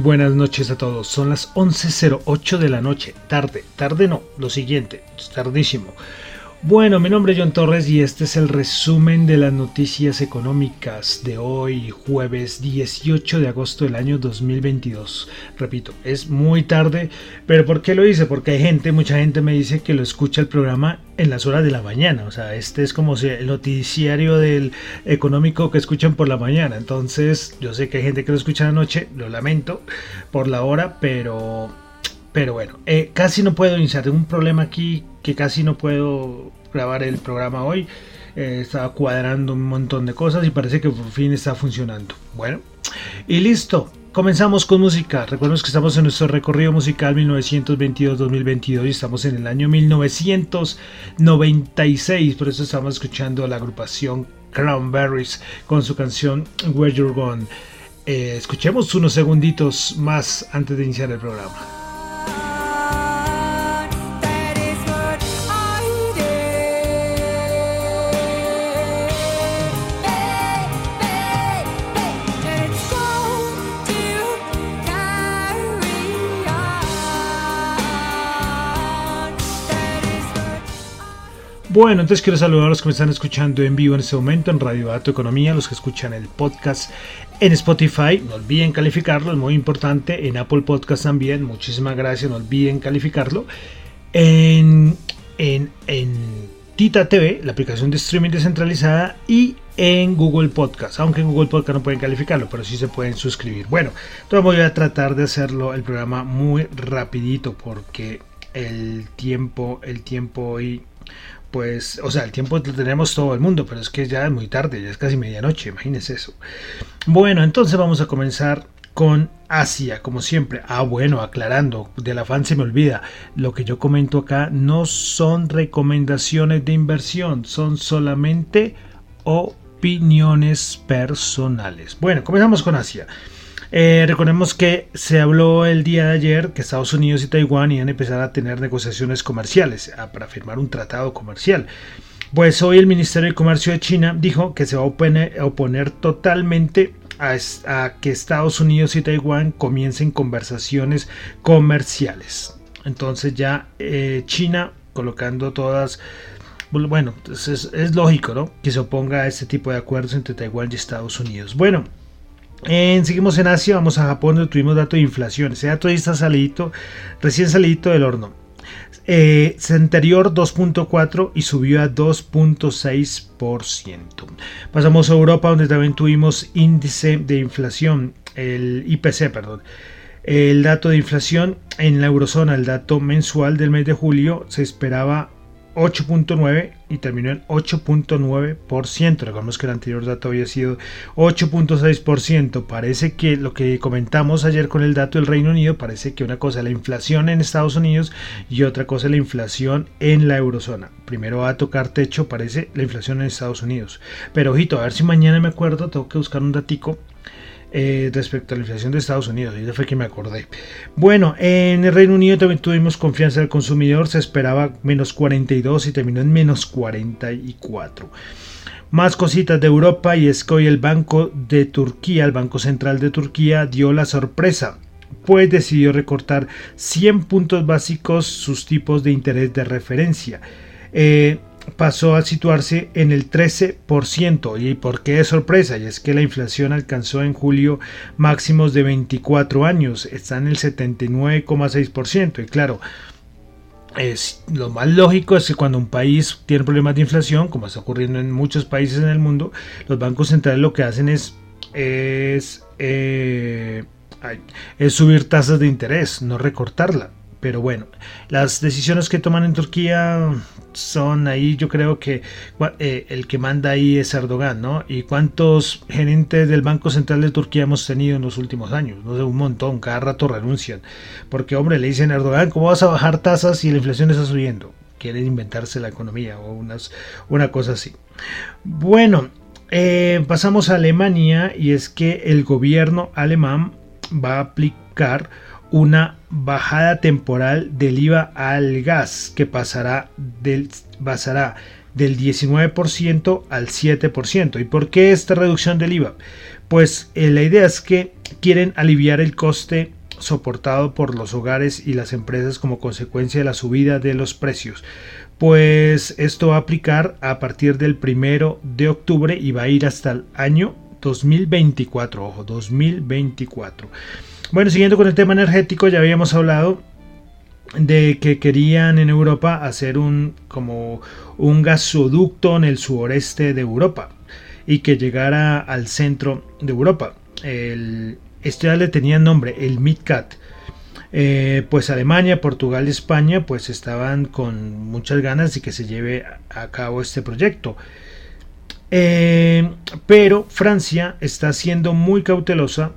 Buenas noches a todos, son las 11.08 de la noche, tarde, tarde no, lo siguiente, tardísimo. Bueno, mi nombre es John Torres y este es el resumen de las noticias económicas de hoy, jueves 18 de agosto del año 2022. Repito, es muy tarde, pero ¿por qué lo hice? Porque hay gente, mucha gente me dice que lo escucha el programa en las horas de la mañana. O sea, este es como el noticiario del económico que escuchan por la mañana. Entonces, yo sé que hay gente que lo escucha la noche, lo lamento por la hora, pero pero bueno, eh, casi no puedo iniciar. un problema aquí que casi no puedo grabar el programa hoy. Eh, estaba cuadrando un montón de cosas y parece que por fin está funcionando. Bueno, y listo. Comenzamos con música. Recuerden que estamos en nuestro recorrido musical 1922-2022 y estamos en el año 1996. Por eso estamos escuchando a la agrupación Cranberries con su canción Where You're Gone. Eh, escuchemos unos segunditos más antes de iniciar el programa. Bueno, entonces quiero saludar a los que me están escuchando en vivo en este momento en Radio Dato Economía, los que escuchan el podcast en Spotify, no olviden calificarlo, es muy importante, en Apple Podcast también, muchísimas gracias, no olviden calificarlo, en, en, en Tita TV, la aplicación de streaming descentralizada, y en Google Podcast, aunque en Google Podcast no pueden calificarlo, pero sí se pueden suscribir. Bueno, entonces voy a tratar de hacerlo el programa muy rapidito porque el tiempo, el tiempo hoy pues, o sea, el tiempo lo tenemos todo el mundo, pero es que ya es muy tarde, ya es casi medianoche, imagínense eso. Bueno, entonces vamos a comenzar con Asia, como siempre. Ah, bueno, aclarando, del afán se me olvida, lo que yo comento acá no son recomendaciones de inversión, son solamente opiniones personales. Bueno, comenzamos con Asia. Eh, recordemos que se habló el día de ayer que Estados Unidos y Taiwán iban a empezar a tener negociaciones comerciales para firmar un tratado comercial. Pues hoy el Ministerio de Comercio de China dijo que se va a oponer, totalmente a, que Estados Unidos y Taiwán comiencen conversaciones comerciales. Entonces ya eh, China colocando todas bueno, pues es, es, lógico, ¿no? Que se oponga a este tipo de acuerdos entre Taiwán y Estados Unidos. Bueno, seguimos en Asia, vamos a Japón donde tuvimos dato de inflación. Ese dato ahí está salidito, recién salidito del horno. Eh, anterior 2.4 y subió a 2.6%. Pasamos a Europa donde también tuvimos índice de inflación, el IPC, perdón. El dato de inflación en la eurozona, el dato mensual del mes de julio, se esperaba 8.9 y terminó en 8.9%. Recordemos que el anterior dato había sido 8.6%. Parece que lo que comentamos ayer con el dato del Reino Unido, parece que una cosa es la inflación en Estados Unidos y otra cosa es la inflación en la eurozona. Primero va a tocar techo, parece la inflación en Estados Unidos. Pero ojito, a ver si mañana me acuerdo, tengo que buscar un datico eh, respecto a la inflación de Estados Unidos. Y eso fue que me acordé. Bueno, en el Reino Unido también tuvimos confianza del consumidor. Se esperaba menos 42 y terminó en menos 44. Más cositas de Europa y es que hoy el Banco de Turquía, el Banco Central de Turquía, dio la sorpresa pues decidió recortar 100 puntos básicos sus tipos de interés de referencia. Eh, pasó a situarse en el 13%. ¿Y por qué es sorpresa? Y es que la inflación alcanzó en julio máximos de 24 años, está en el 79,6%. Y claro, es, lo más lógico es que cuando un país tiene problemas de inflación, como está ocurriendo en muchos países en el mundo, los bancos centrales lo que hacen es, es, eh, es subir tasas de interés, no recortarla. Pero bueno, las decisiones que toman en Turquía son ahí, yo creo que eh, el que manda ahí es Erdogan, ¿no? ¿Y cuántos gerentes del Banco Central de Turquía hemos tenido en los últimos años? No sé, un montón, cada rato renuncian. Porque, hombre, le dicen a Erdogan, ¿cómo vas a bajar tasas si la inflación está subiendo? Quieren inventarse la economía o unas, una cosa así. Bueno, eh, pasamos a Alemania y es que el gobierno alemán va a aplicar una bajada temporal del IVA al gas que pasará del, del 19% al 7%. ¿Y por qué esta reducción del IVA? Pues eh, la idea es que quieren aliviar el coste soportado por los hogares y las empresas como consecuencia de la subida de los precios. Pues esto va a aplicar a partir del primero de octubre y va a ir hasta el año 2024. Ojo, 2024. Bueno, siguiendo con el tema energético, ya habíamos hablado de que querían en Europa hacer un como un gasoducto en el sureste de Europa y que llegara al centro de Europa. El, ya le tenía nombre, el MidCat. Eh, pues Alemania, Portugal y España pues estaban con muchas ganas de que se lleve a cabo este proyecto. Eh, pero Francia está siendo muy cautelosa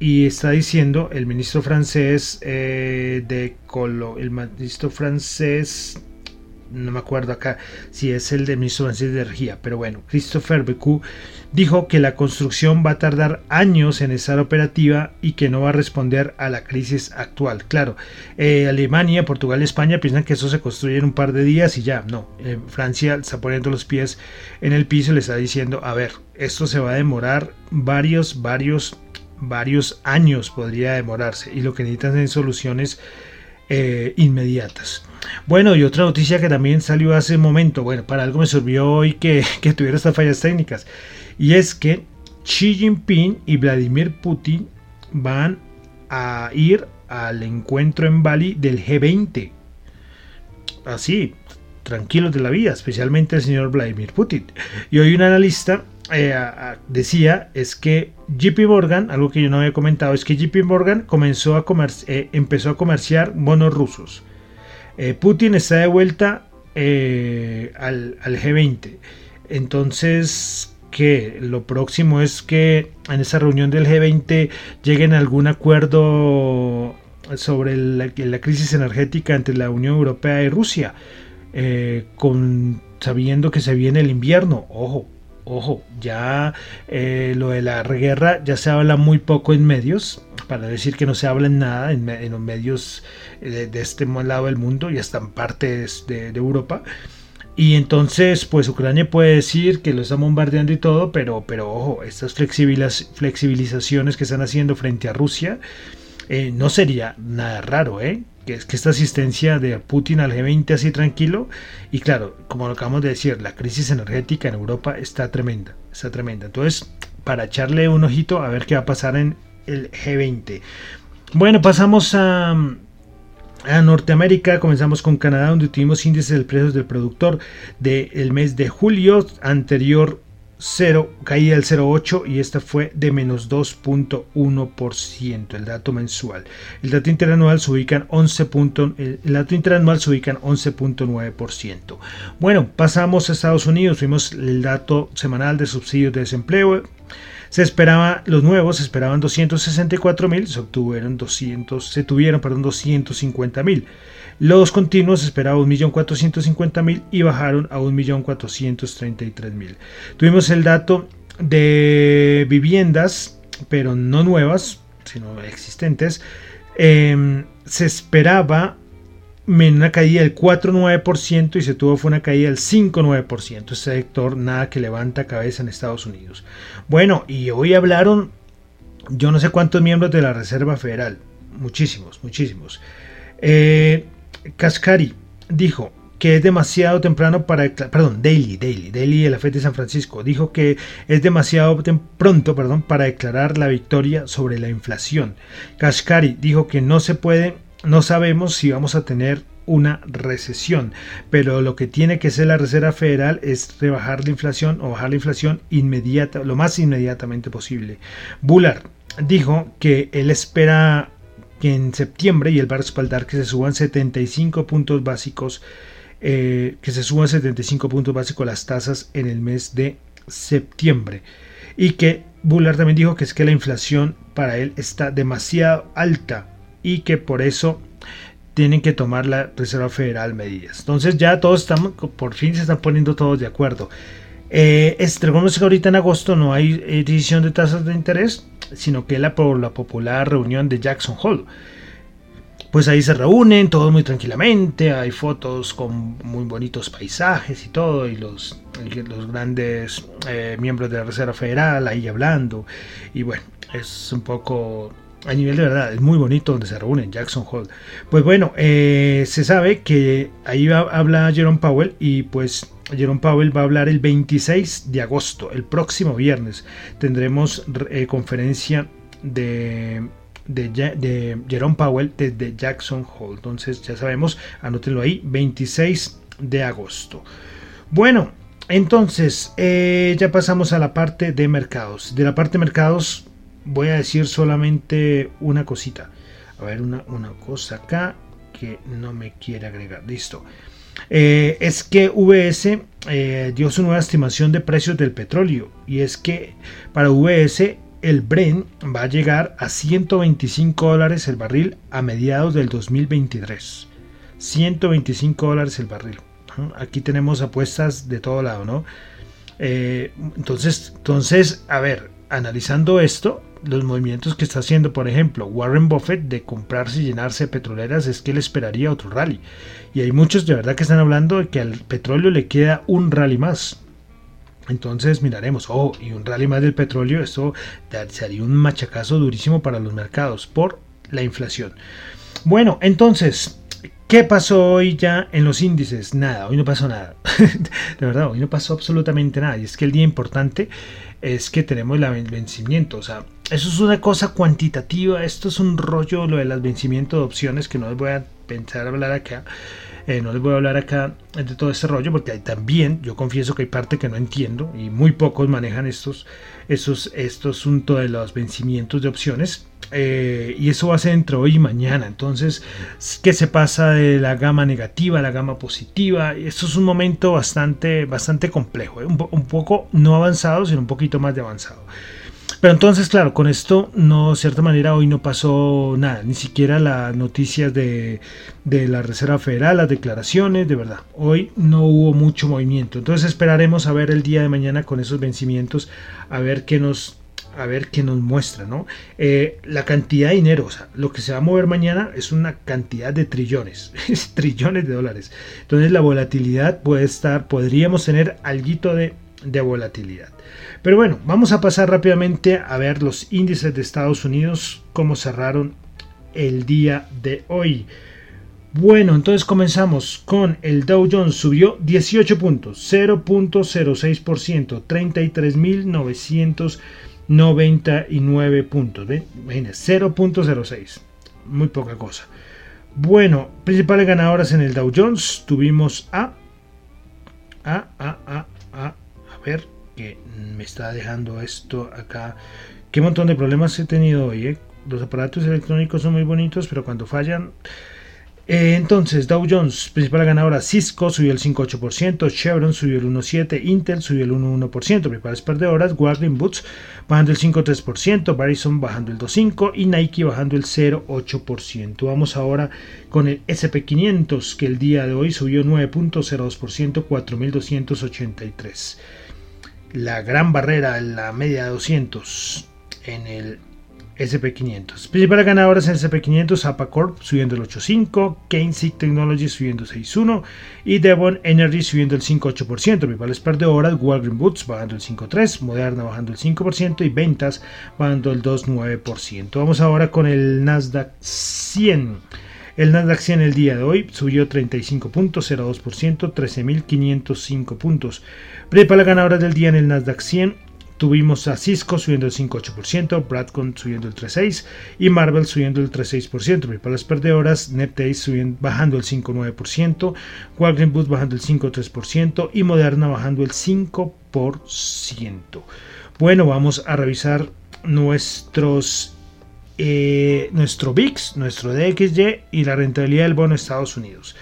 y está diciendo el ministro francés eh, de Colo, el ministro francés, no me acuerdo acá si es el del ministro francés de energía, pero bueno, Christopher Becou dijo que la construcción va a tardar años en estar operativa y que no va a responder a la crisis actual. Claro, eh, Alemania, Portugal España piensan que eso se construye en un par de días y ya, no, eh, Francia está poniendo los pies en el piso y le está diciendo, a ver, esto se va a demorar varios, varios varios años podría demorarse y lo que necesitan son soluciones eh, inmediatas. Bueno, y otra noticia que también salió hace un momento, bueno, para algo me sirvió hoy que, que tuviera estas fallas técnicas, y es que Xi Jinping y Vladimir Putin van a ir al encuentro en Bali del G20. Así, tranquilos de la vida, especialmente el señor Vladimir Putin. Y hoy un analista eh, decía es que JP Morgan, algo que yo no había comentado, es que JP Morgan comenzó a eh, empezó a comerciar bonos rusos. Eh, Putin está de vuelta al, al, G20. Entonces, que lo próximo es que en esa reunión del G20 lleguen a algún acuerdo sobre la, la, crisis energética entre la Unión Europea y Rusia, con, sabiendo que se viene el invierno. Ojo, Ojo, ya eh, lo de la guerra ya se habla muy poco en medios, para decir que no se habla en nada en, los medios de, este lado del mundo y hasta en partes de, Europa. Y entonces, pues Ucrania puede decir que lo está bombardeando y todo, pero, pero ojo, estas flexibilizaciones que están haciendo frente a Rusia eh, no sería nada raro, ¿eh? Que es que esta asistencia de Putin al G20 así tranquilo y claro, como lo acabamos de decir, la crisis energética en Europa está tremenda, está tremenda. Entonces, para echarle un ojito a ver qué va a pasar en el G20. Bueno, pasamos a a Norteamérica comenzamos con Canadá donde tuvimos índices de precios del productor del mes de julio anterior 0, caía el 0,8 y esta fue de menos 2.1% el dato mensual. El dato interanual se ubica en 11. el dato interanual se ubica en 11.9%. Bueno, pasamos a Estados Unidos, vimos el dato semanal de subsidios de desempleo. Se esperaba, los nuevos se esperaban 264 mil, se obtuvieron 200, se tuvieron, perdón, 250 mil. Los continuos esperaban 1.450.000 y bajaron a 1.433.000. Tuvimos el dato de viviendas, pero no nuevas, sino existentes. Em, se esperaba una caída del 4,9% y se tuvo fue una caída del 5,9%. Este sector nada que levanta cabeza en Estados Unidos. Bueno, y hoy hablaron yo no sé cuántos miembros de la Reserva Federal. Muchísimos, muchísimos. Eh, Cascari dijo que es demasiado temprano para perdón, Daily, Daily, Daily de la Fed de San Francisco dijo que es demasiado pronto, perdón, para declarar la victoria sobre la inflación. Kashkari dijo que no se puede, no sabemos si vamos a tener una recesión, pero lo que tiene que hacer la Reserva Federal es rebajar la inflación o bajar la inflación inmediata, lo más inmediatamente posible. Bullard dijo que él espera que en septiembre y el va a respaldar que se suban 75 puntos básicos, eh, que se suban 75 puntos básicos las tasas en el mes de septiembre. Y que Bullard también dijo que es que la inflación para él está demasiado alta y que por eso tienen que tomar la Reserva Federal medidas. Entonces ya todos estamos, por fin se están poniendo todos de acuerdo. Eh, que ahorita en agosto no hay decisión de tasas de interés, sino que la, la popular reunión de Jackson Hole. Pues ahí se reúnen todos muy tranquilamente, hay fotos con muy bonitos paisajes y todo, y los, los grandes eh, miembros de la Reserva Federal ahí hablando. Y bueno, es un poco a nivel de verdad, es muy bonito donde se reúnen Jackson Hole. Pues bueno, eh, se sabe que ahí habla Jerome Powell y pues Jerome Powell va a hablar el 26 de agosto, el próximo viernes. Tendremos eh, conferencia de, de, Jerome Powell desde Jackson Hole. Entonces ya sabemos, anótenlo ahí, 26 de agosto. Bueno, entonces eh, ya pasamos a la parte de mercados. De la parte de mercados voy a decir solamente una cosita. A ver, una, una cosa acá que no me quiere agregar. Listo. Eh, es que VS eh, dio su nueva estimación de precios del petróleo y es que para VS el Brent va a llegar a 125 dólares el barril a mediados del 2023. 125 dólares el barril. Aquí tenemos apuestas de todo lado, ¿no? Eh, entonces, entonces, a ver, analizando esto, los movimientos que está haciendo, por ejemplo, Warren Buffett de comprarse y llenarse petroleras es que él esperaría otro rally. Y hay muchos de verdad que están hablando de que al petróleo le queda un rally más. Entonces miraremos, oh, y un rally más del petróleo, esto sería un machacazo durísimo para los mercados por la inflación. Bueno, entonces, ¿Qué pasó hoy ya en los índices? Nada, hoy no pasó nada. de verdad, hoy no pasó absolutamente nada. Y es que el día importante es que tenemos el vencimiento. O sea, eso es una cosa cuantitativa, esto es un rollo lo del vencimiento de opciones que no les voy a pensar hablar acá. Eh, no les voy a hablar acá de todo este rollo porque hay también, yo confieso que hay parte que no entiendo y muy pocos manejan estos, estos, estos asuntos de los vencimientos de opciones. Eh, y eso va a ser entre hoy y mañana. Entonces, ¿qué se pasa de la gama negativa a la gama positiva? Esto es un momento bastante, bastante complejo, ¿eh? un, un, poco no avanzado, sino un poquito más de avanzado. Pero entonces, claro, con esto, no, de cierta manera, hoy no pasó nada, ni siquiera las noticias de, de la Reserva Federal, las declaraciones, de verdad. Hoy no hubo mucho movimiento. Entonces esperaremos a ver el día de mañana con esos vencimientos, a ver qué nos a ver qué nos muestra, ¿no? Eh, la cantidad de dinero, o sea, lo que se va a mover mañana es una cantidad de trillones, trillones de dólares. Entonces la volatilidad puede estar, podríamos tener algo de, de volatilidad. Pero bueno, vamos a pasar rápidamente a ver los índices de Estados Unidos, cómo cerraron el día de hoy. Bueno, entonces comenzamos con el Dow Jones subió 18 puntos, 0.06%, 33.999 puntos. ¿ven? 0.06, muy poca cosa. Bueno, principales ganadoras en el Dow Jones tuvimos a a a a a a ver me está dejando esto acá. Qué montón de problemas he tenido hoy, ¿eh? Los aparatos electrónicos son muy bonitos, pero cuando fallan eh, entonces, Dow Jones, principal ganadora, Cisco subió el 5,8%, Chevron subió el 1,7%, Intel subió el 1,1%, principales perdedoras, Walgreens Boots bajando el 5,3%, Verizon bajando el 2,5% y Nike bajando el 0,8%. Vamos ahora con el SP500, que el día de hoy subió 9,02%, 4.283. La gran barrera, la media de 200 en el SP500. Principales ganadoras en SP500, Apacorp subiendo el 8.5, Keynes Technology subiendo 6.1 y Devon Energy subiendo el 5.8%. Principales perdedoras, Walgreens Boots bajando el 5.3, Moderna bajando el 5% y ventas bajando el 2.9%. Vamos ahora con el Nasdaq 100. El Nasdaq 100 el día de hoy subió 35.02%, 13.505 puntos. Principales ganadoras del día en el Nasdaq 100, Tuvimos a Cisco subiendo el 5,8%, Bradcon subiendo el 3,6% y Marvel subiendo el 3,6%. Para las perdedoras, NetDays bajando el 5,9%, Walgreens Boots bajando el 5,3% y Moderna bajando el 5%. Bueno, vamos a revisar nuestros eh, nuestro VIX, nuestro DXY y la rentabilidad del bono Estados Unidos.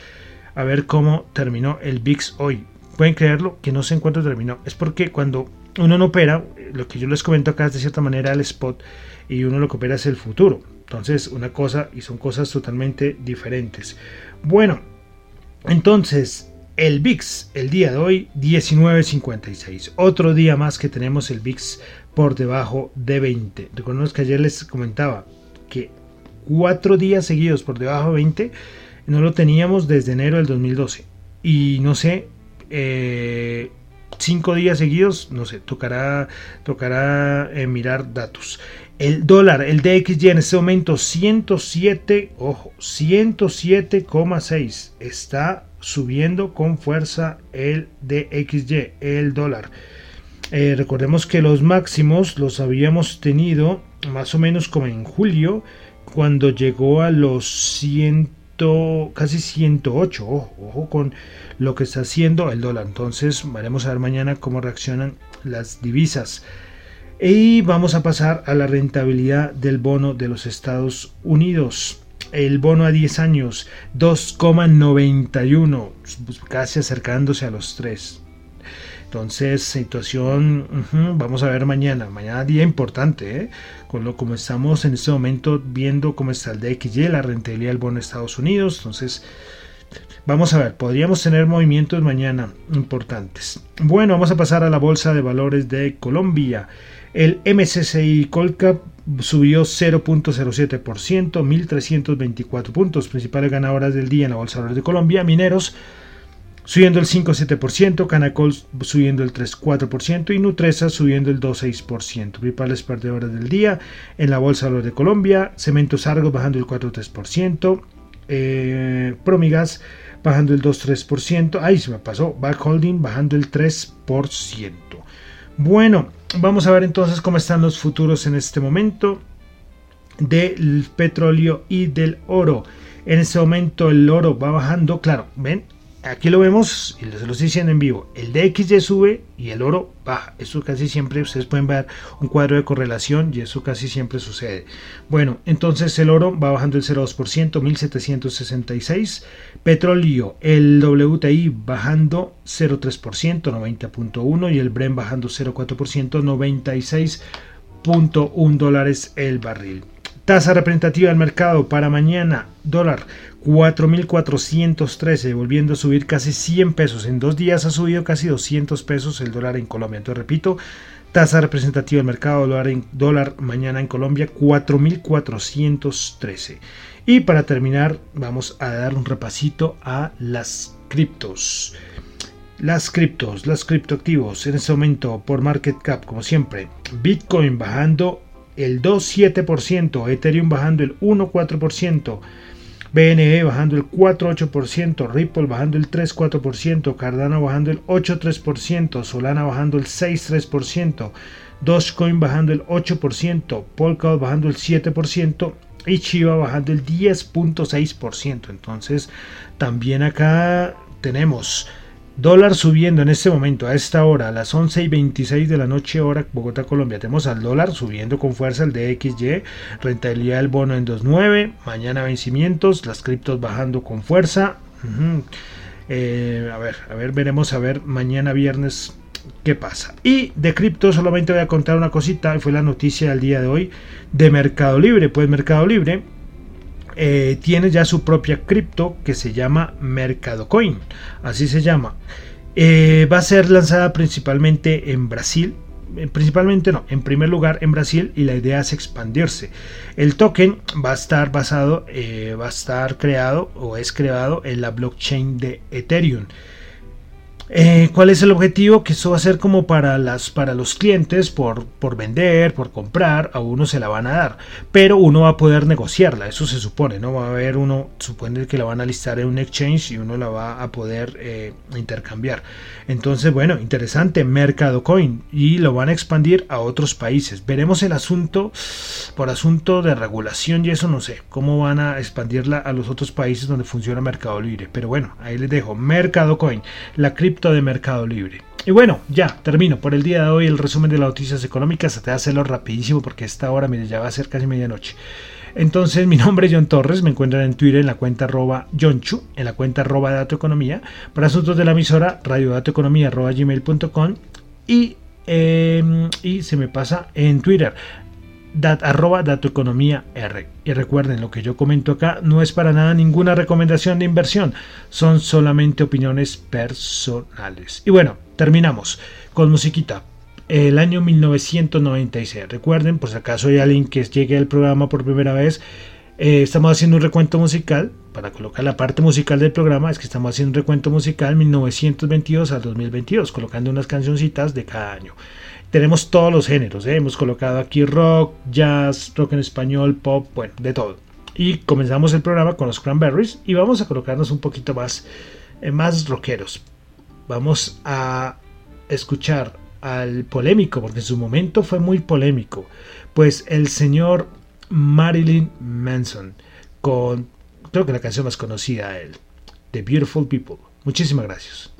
A ver cómo terminó el VIX hoy. Pueden creerlo que no sé en cuánto terminó. Es porque cuando uno no opera, lo que yo les comento acá es de cierta manera el spot y uno lo que opera es el futuro. Entonces, una cosa y son cosas totalmente diferentes. Bueno, entonces el VIX el día de hoy 19.56. Otro día más que tenemos el VIX por debajo de 20. Recuerden que ayer les comentaba que cuatro días seguidos por debajo de 20 no lo teníamos desde enero del 2012. Y no sé, eh, cinco días seguidos, no sé, tocará, tocará eh, mirar datos. El dólar, el DXY en este momento 107, ojo, 107,6. Está subiendo con fuerza el DXY, el dólar. Eh, recordemos que los máximos los habíamos tenido más o menos como en julio, cuando llegó a los 100 casi 108. Ojo, ojo con lo que está haciendo el dólar. Entonces, veremos a ver mañana cómo reaccionan las divisas. Y vamos a pasar a la rentabilidad del bono de los Estados Unidos. El bono a 10 años, 2,91, casi acercándose a los 3. Entonces, situación, vamos a ver mañana, mañana día importante, ¿eh? con lo como estamos en este momento viendo cómo está el DXY, la rentabilidad del bono de Estados Unidos. Entonces, vamos a ver, podríamos tener movimientos mañana importantes. Bueno, vamos a pasar a la bolsa de valores de Colombia. El MSCI Colcap subió 0.07%, 1.324 puntos. Principales ganadoras del día en la bolsa de valores de Colombia, mineros subiendo el 5,7%, Canacol subiendo el 3,4% y Nutresa subiendo el 2,6%. Principales perdedoras del día en la Bolsa de de Colombia, Cementos Argos bajando el 4,3%, eh, Promigas bajando el 2,3%, ahí se me pasó, Back Holding bajando el 3%. Bueno, vamos a ver entonces cómo están los futuros en este momento del petróleo y del oro. En este momento el oro va bajando, claro, ven, aquí lo vemos y se lo estoy en vivo. El DXY sube y el oro baja. Eso casi siempre, ustedes pueden ver un cuadro de correlación y eso casi siempre sucede. Bueno, entonces el oro va bajando el 0,2%, 1766. Petróleo, el WTI bajando 0,3%, 90.1 y el Bren bajando 0,4%, 96.1 dólares el barril. Tasa representativa del mercado para mañana, dólar 4.413, volviendo a subir casi 100 pesos. En dos días ha subido casi 200 pesos el dólar en Colombia. Entonces, repito, tasa representativa del mercado, dólar, en, dólar mañana en Colombia, 4.413. Y para terminar, vamos a dar un repasito a las criptos. Las criptos, los criptoactivos en este momento por market cap, como siempre, Bitcoin bajando el 2,7%, Ethereum bajando el 1,4%, BNB bajando el 4,8%, Ripple bajando el 3,4%, Cardano bajando el 8,3%, Solana bajando el 6,3%, Dogecoin bajando el 8%, Polkadot bajando el 7% y Chiva bajando el 10.6%. Entonces también acá tenemos dólar subiendo en este momento, a esta hora, a las 11 y 26 de la noche hora Bogotá, Colombia. Tenemos al dólar subiendo con fuerza el DXY, rentabilidad del bono en 2.9, mañana vencimientos, las criptos bajando con fuerza. Eh, a ver, a ver, veremos a ver mañana viernes qué pasa. Y de cripto solamente voy a contar una cosita, fue la noticia del día de hoy de Mercado Libre. Pues Mercado Libre eh, tiene ya su propia cripto que se llama Mercado Coin, así se llama. Eh, va a ser lanzada principalmente en Brasil, eh, principalmente no, en primer lugar en Brasil y la idea es expandirse. El token va a estar basado, va a estar creado o es creado en la blockchain de Ethereum. Eh, ¿Cuál es el objetivo? Que eso va a ser como para, las, para los clientes por, por vender, por comprar, a uno se la van a dar, pero uno va a poder negociarla, eso se supone, ¿no? Va a haber uno, supone que la van a listar en un exchange y uno la va a poder eh, intercambiar. Entonces, bueno, interesante, Mercado Coin y lo van a expandir a otros países. Veremos el asunto por asunto de regulación y eso no sé, cómo van a expandirla a los otros países donde funciona Mercado Libre. Pero bueno, ahí les dejo, Mercado Coin, la cripto de Mercado Libre. Y bueno, ya termino por el día de hoy el resumen de las noticias económicas. Te voy a hacerlo rapidísimo porque esta hora mire, ya va a ser casi medianoche. Entonces, mi nombre es John Torres, me encuentran en Twitter en la cuenta arroba Chu, en la cuenta arroba Dato Economía, para asuntos de la emisora radiodatoeconomía arroba gmail.com y, em, y se me pasa en Twitter dat, arroba datoeconomía R. Y recuerden, lo que yo comento acá no es para nada ninguna recomendación de inversión, son solamente opiniones personales. Y bueno, terminamos con musiquita. El año 1996. Recuerden, por si acaso hay alguien que llegue al programa por primera vez, eh, estamos haciendo un recuento musical. Para colocar la parte musical del programa, es que estamos haciendo un recuento musical 1922 al 2022, colocando unas cancioncitas de cada año tenemos todos los géneros. ¿eh? Hemos colocado aquí rock, jazz, rock en español, pop, bueno, de todo. Y comenzamos el programa con los Cranberries y vamos a colocarnos un poquito más, eh, más rockeros. Vamos a escuchar al polémico, porque en su momento fue muy polémico, pues el señor Marilyn Manson, con creo que la canción más conocida de él, The Beautiful People. Muchísimas gracias.